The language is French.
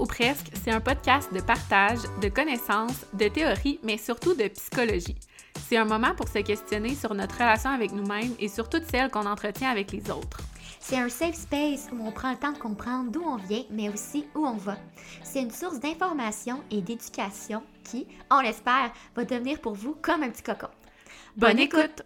Ou presque, c'est un podcast de partage, de connaissances, de théories, mais surtout de psychologie. C'est un moment pour se questionner sur notre relation avec nous-mêmes et sur toutes celles qu'on entretient avec les autres. C'est un safe space où on prend le temps de comprendre d'où on vient, mais aussi où on va. C'est une source d'information et d'éducation qui, on l'espère, va devenir pour vous comme un petit cocon. Bonne écoute!